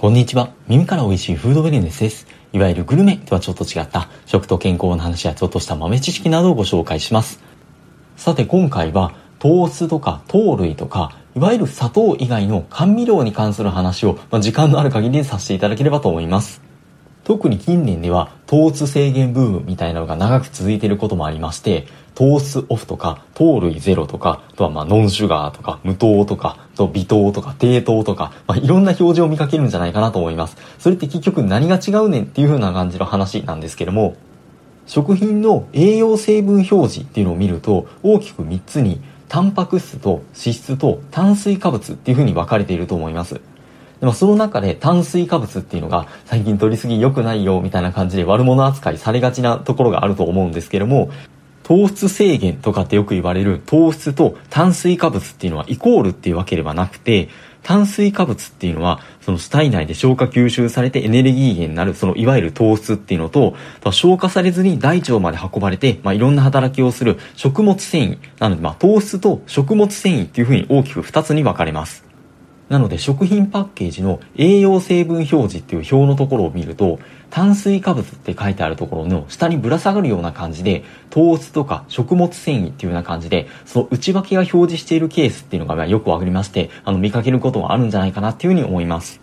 こんにちは。耳から美味しいフードウェルネスです。いわゆるグルメとはちょっと違った食と健康の話やちょっとした豆知識などをご紹介します。さて今回は糖質とか糖類とかいわゆる砂糖以外の甘味料に関する話を、まあ、時間のある限りでさせていただければと思います。特に近年では糖質制限ブームみたいなのが長く続いていることもありまして糖質オフとか糖類ゼロとかあとはまあノンシュガーとか無糖とかと微糖とか低糖とか、まあ、いろんな表示を見かけるんじゃないかなと思います。それって結局何が違うねんっていう風な感じの話なんですけども食品の栄養成分表示っていうのを見ると大きく3つにタンパク質と脂質と炭水化物っていう風に分かれていると思います。でもその中で炭水化物っていうのが最近取りすぎ良くないよみたいな感じで悪者扱いされがちなところがあると思うんですけども、糖質制限とかってよく言われる糖質と炭水化物っていうのはイコールっていうわけではなくて、炭水化物っていうのは、その体内で消化吸収されてエネルギー源になる、そのいわゆる糖質っていうのと、消化されずに大腸まで運ばれて、まあ、いろんな働きをする食物繊維。なので、まあ、糖質と食物繊維っていうふうに大きく二つに分かれます。なので食品パッケージの栄養成分表示っていう表のところを見ると炭水化物って書いてあるところの下にぶら下がるような感じで糖質とか食物繊維っていうような感じでその内訳が表示しているケースっていうのがよくわかりましてあの見かけることがあるんじゃないかなっていうふうに思います。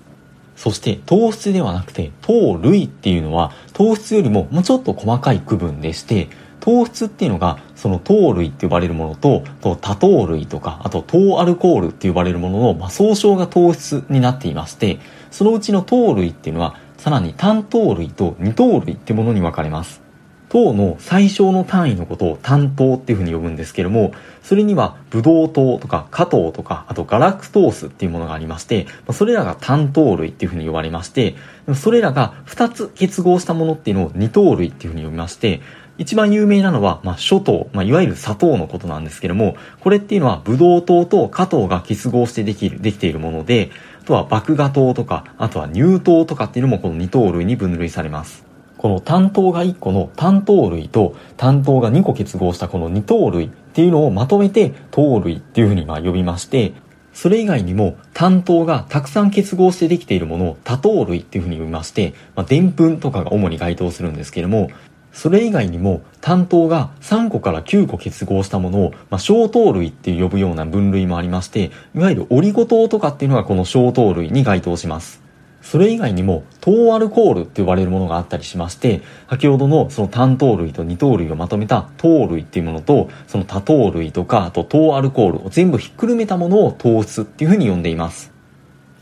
そして糖質ではなくて糖類っていうのは糖質よりももうちょっと細かい区分でして糖質っていうのがその糖類って呼ばれるものとと多糖類とかあと糖アルコールって呼ばれるものの、まあ、総称が糖質になっていましてそのうちの糖類っていうのはさらに単糖類と二糖類ってものに分かれます。糖の最小の単位のことを単糖っていうふうに呼ぶんですけどもそれにはブドウ糖とか果糖とかあとガラクトースっていうものがありましてそれらが単糖類っていうふうに呼ばれましてそれらが2つ結合したものっていうのを二糖類っていうふうに呼びまして一番有名なのは、まあ、諸糖、まあ、いわゆる砂糖のことなんですけども、これっていうのは、ブドウ糖と果糖が結合してできる、できているもので、あとは麦芽糖とか、あとは乳糖とかっていうのもこの二糖類に分類されます。この単糖が1個の単糖類と単糖が2個結合したこの二糖類っていうのをまとめて糖類っていうふうにまあ呼びまして、それ以外にも単糖がたくさん結合してできているものを多糖類っていうふうに呼びまして、まあ、でんぷんとかが主に該当するんですけれども、それ以外にも単糖が3個から9個結合したものを、まあ、小糖類って呼ぶような分類もありまして、いわゆるオリゴ糖とかっていうのがこの小糖類に該当します。それ以外にも糖アルコールって呼ばれるものがあったりしまして、先ほどのその単糖類と二糖類をまとめた糖類っていうものと、その多糖類とか、あと糖アルコールを全部ひっくるめたものを糖質っていうふうに呼んでいます。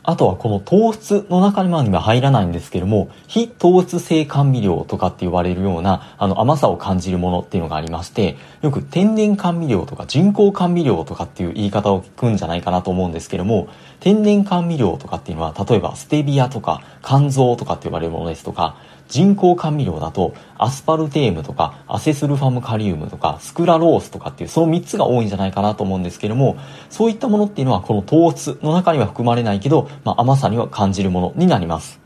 あとはこの糖質の中には入らないんですけども、非糖質性甘味料とかって言われるようなあの甘さを感じるものっていうのがありまして、よく天然甘味料とか人工甘味料とかっていう言い方を聞くんじゃないかなと思うんですけども、天然甘味料とかっていうのは、例えばステビアとか肝臓とかって言われるものですとか、人工甘味料だとアスパルテームとかアセスルファムカリウムとかスクラロースとかっていうその3つが多いんじゃないかなと思うんですけどもそういったものっていうのはこの糖質の中には含まれないけど、まあ、甘さには感じるものになります。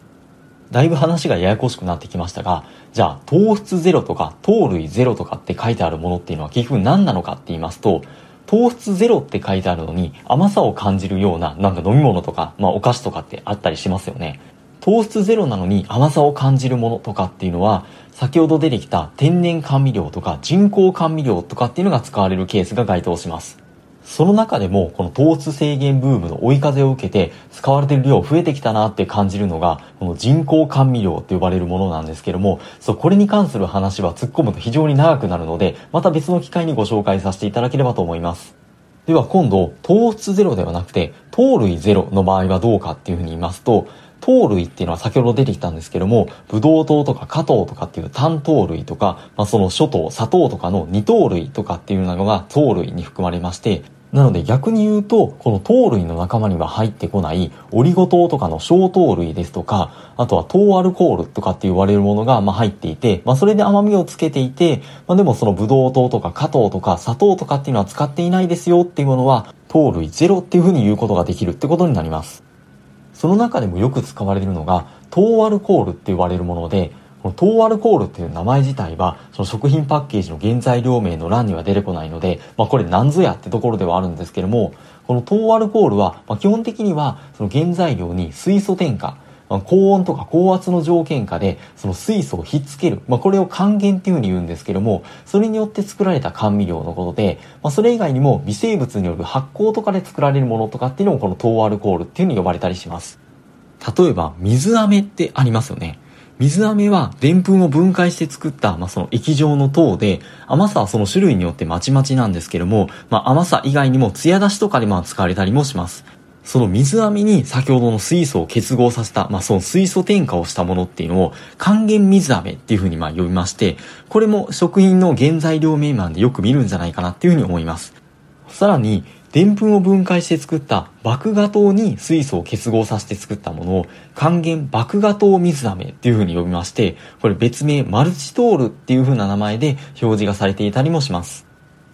だいぶ話がややこしくなってきましたがじゃあ糖質ゼロとか糖類ゼロとかって書いてあるものっていうのは結局何なのかって言いますと糖質ゼロって書いてあるのに甘さを感じるようななんか飲み物とか、まあ、お菓子とかってあったりしますよね。糖質ゼロなのに甘さを感じるものとかっていうのは先ほど出てきた天然甘味料とか人工甘味料とかっていうのが使われるケースが該当します。その中でもこの糖質制限ブームの追い風を受けて使われてる量増えてきたなって感じるのがこの人工甘味料って呼ばれるものなんですけどもそうこれに関する話は突っ込むと非常に長くなるのでまた別の機会にご紹介させていただければと思います。では今度糖質ゼロではなくて糖類ゼロの場合はどうかっていうふうに言いますと糖類っていうのは先ほど出てきたんですけども、ブドウ糖とか果糖とかっていう単糖類とか、まあ、その諸糖、砂糖とかの二糖類とかっていうのが糖類に含まれまして、なので逆に言うと、この糖類の仲間には入ってこないオリゴ糖とかの小糖類ですとか、あとは糖アルコールとかって言われるものがま入っていて、まあそれで甘みをつけていて、まあでもそのブドウ糖とか果糖とか砂糖とかっていうのは使っていないですよっていうものは、糖類ゼロっていうふうに言うことができるってことになります。その中でもよく使われるのが糖アルコールって言われるものでこの糖アルコールっていう名前自体はその食品パッケージの原材料名の欄には出てこないので、まあ、これ何ぞやってところではあるんですけどもこの糖アルコールは、まあ、基本的にはその原材料に水素添加、高温とか高圧の条件下でその水素をひっつける、まあ、これを還元っていうふうに言うんですけどもそれによって作られた甘味料のことで、まあ、それ以外にも微生物による発酵とかで作られるものとかっていうのもこの糖アルコールっていうふうに呼ばれたりします。例えば水飴ってありますよね。水飴はでんぷんを分解して作った、まあ、その液状の糖で、甘さはその種類によってまちまちなんですけども、まあ、甘さ以外にも艶出しとかでまあ使われたりもします。その水飴に先ほどの水素を結合させた、まあ、その水素添加をしたものっていうのを還元水飴っていうふうにまあ呼びまして、これも食品の原材料名ンでよく見るんじゃないかなっていうふうに思います。さらに、でんぷんを分解して作った麦芽糖に水素を結合させて作ったものを還元麦芽糖水飴っていう風に呼びまして、これ別名マルチトールっていう風な名前で表示がされていたりもします。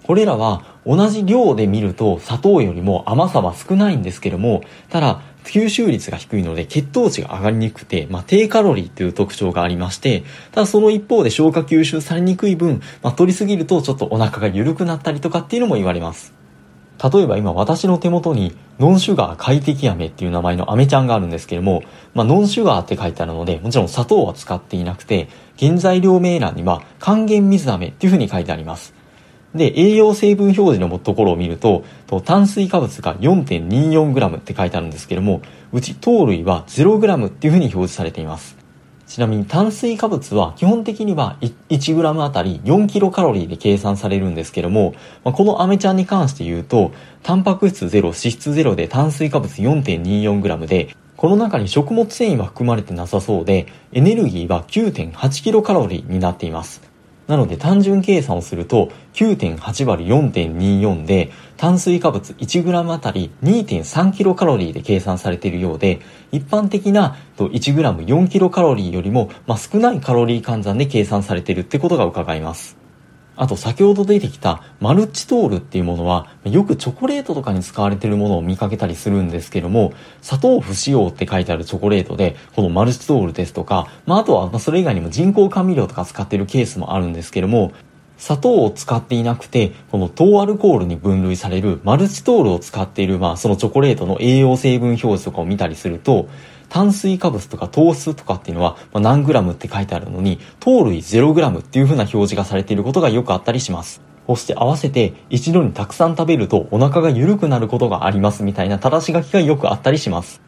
これらは同じ量で見ると砂糖よりも甘さは少ないんですけども、ただ吸収率が低いので血糖値が上がりにくくて、まあ、低カロリーという特徴がありまして、ただその一方で消化吸収されにくい分、まあ、取りすぎるとちょっとお腹が緩くなったりとかっていうのも言われます。例えば今私の手元にノンシュガー快適飴っていう名前の飴ちゃんがあるんですけども、まあ、ノンシュガーって書いてあるので、もちろん砂糖は使っていなくて、原材料名欄には還元水飴っていう風に書いてあります。で、栄養成分表示のところを見ると、炭水化物が 4.24g って書いてあるんですけども、うち糖類は 0g っていう風に表示されています。ちなみに炭水化物は基本的には 1g あたり 4kcal で計算されるんですけども、ま、このアメちゃんに関して言うと、タンパク質0、脂質0で炭水化物 4.24g で、この中に食物繊維は含まれてなさそうで、エネルギーは 9.8kcal になっています。なので単純計算をすると9.8割4.24で炭水化物 1g あたり 2.3kcal で計算されているようで一般的な 1g4kcal よりも、まあ、少ないカロリー換算で計算されているってことが伺えます。あと先ほど出てきたマルチトールっていうものはよくチョコレートとかに使われてるものを見かけたりするんですけども砂糖不使用って書いてあるチョコレートでこのマルチトールですとか、まあ、あとはそれ以外にも人工甘味料とか使ってるケースもあるんですけども砂糖を使っていなくて、この糖アルコールに分類されるマルチトールを使っている、まあ、そのチョコレートの栄養成分表示とかを見たりすると、炭水化物とか糖質とかっていうのは、ま、何グラムって書いてあるのに、糖類0グラムっていう風な表示がされていることがよくあったりします。そして合わせて一度にたくさん食べるとお腹が緩くなることがありますみたいな正し書きがよくあったりします。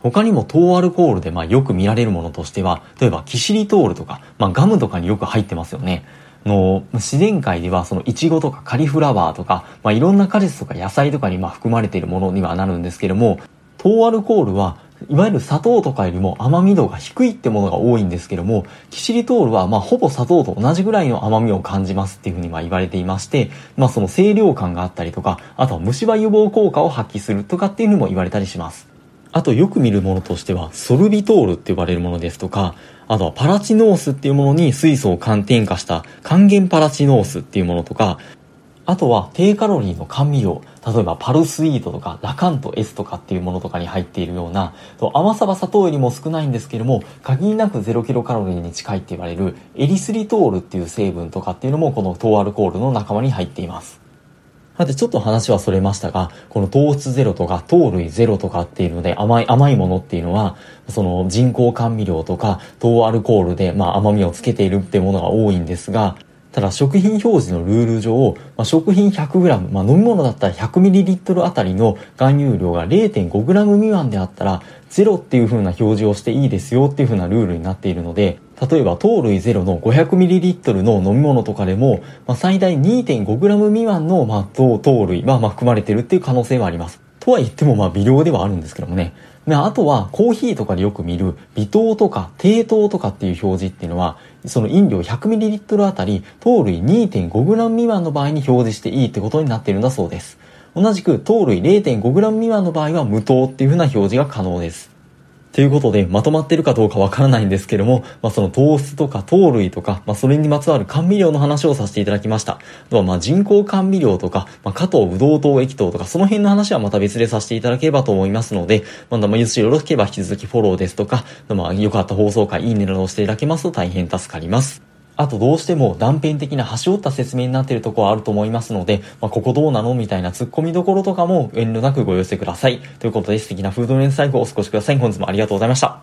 他にも糖アルコールでまあよく見られるものとしては、例えばキシリトールとか、まあ、ガムとかによく入ってますよね。の自然界ではそのイチゴとかカリフラワーとか、まあ、いろんな果実とか野菜とかにまあ含まれているものにはなるんですけども糖アルコールはいわゆる砂糖とかよりも甘み度が低いってものが多いんですけども、キシリトールはまほぼ砂糖と同じぐらいの甘みを感じますっていうふうにまあ言われていまして、まあその清涼感があったりとか、あとは虫歯予防効果を発揮するとかっていうのも言われたりします。あとよく見るものとしては、ソルビトールって呼ばれるものですとか、あとはパラチノースっていうものに水素を寒天化した還元パラチノースっていうものとか、あとは低カロリーの甘味料、例えばパルスイートとかラカント S とかっていうものとかに入っているような、甘さは砂糖よりも少ないんですけども、限りなく0キロカロリーに近いって言われるエリスリトールっていう成分とかっていうのもこの糖アルコールの仲間に入っています。さてちょっと話はそれましたが、この糖質ゼロとか糖類ゼロとかっていうので甘い、甘いものっていうのは、その人工甘味料とか糖アルコールでまあ甘みをつけているっていうものが多いんですが、ただ食品表示のルール上、まあ、食品 100g、まあ、飲み物だったら 100ml あたりの含有量が 0.5g 未満であったら、ゼロっていう風な表示をしていいですよっていう風なルールになっているので、例えば糖類ゼロの 500ml の飲み物とかでも、まあ、最大 2.5g 未満の、まあ、糖類はまあ含まれてるっていう可能性はあります。とは言ってもまあ微量ではあるんですけどもね。あとはコーヒーとかでよく見る微糖とか低糖とかっていう表示っていうのはその飲料 100ml あたり糖類 2.5g 未満の場合に表示していいってことになっているんだそうです。同じく糖類 0.5g 未満の場合は無糖っていうふうな表示が可能です。ということで、まとまってるかどうかわからないんですけども、まあ、その糖質とか糖類とか、まあ、それにまつわる甘味料の話をさせていただきました。あとは、ま、人工甘味料とか、まあ、加藤ぶどう糖液糖とか、その辺の話はまた別でさせていただければと思いますので、まだ、まあ、よろしければ引き続きフォローですとか、まあ、よかった放送回、いいねなどをしていただけますと大変助かります。あとどうしても断片的な端折った説明になっているところはあると思いますので、まあ、ここどうなのみたいな突っ込みどころとかも遠慮なくご寄せください。ということで素敵なフード連載後お過ごしください。本日もありがとうございました。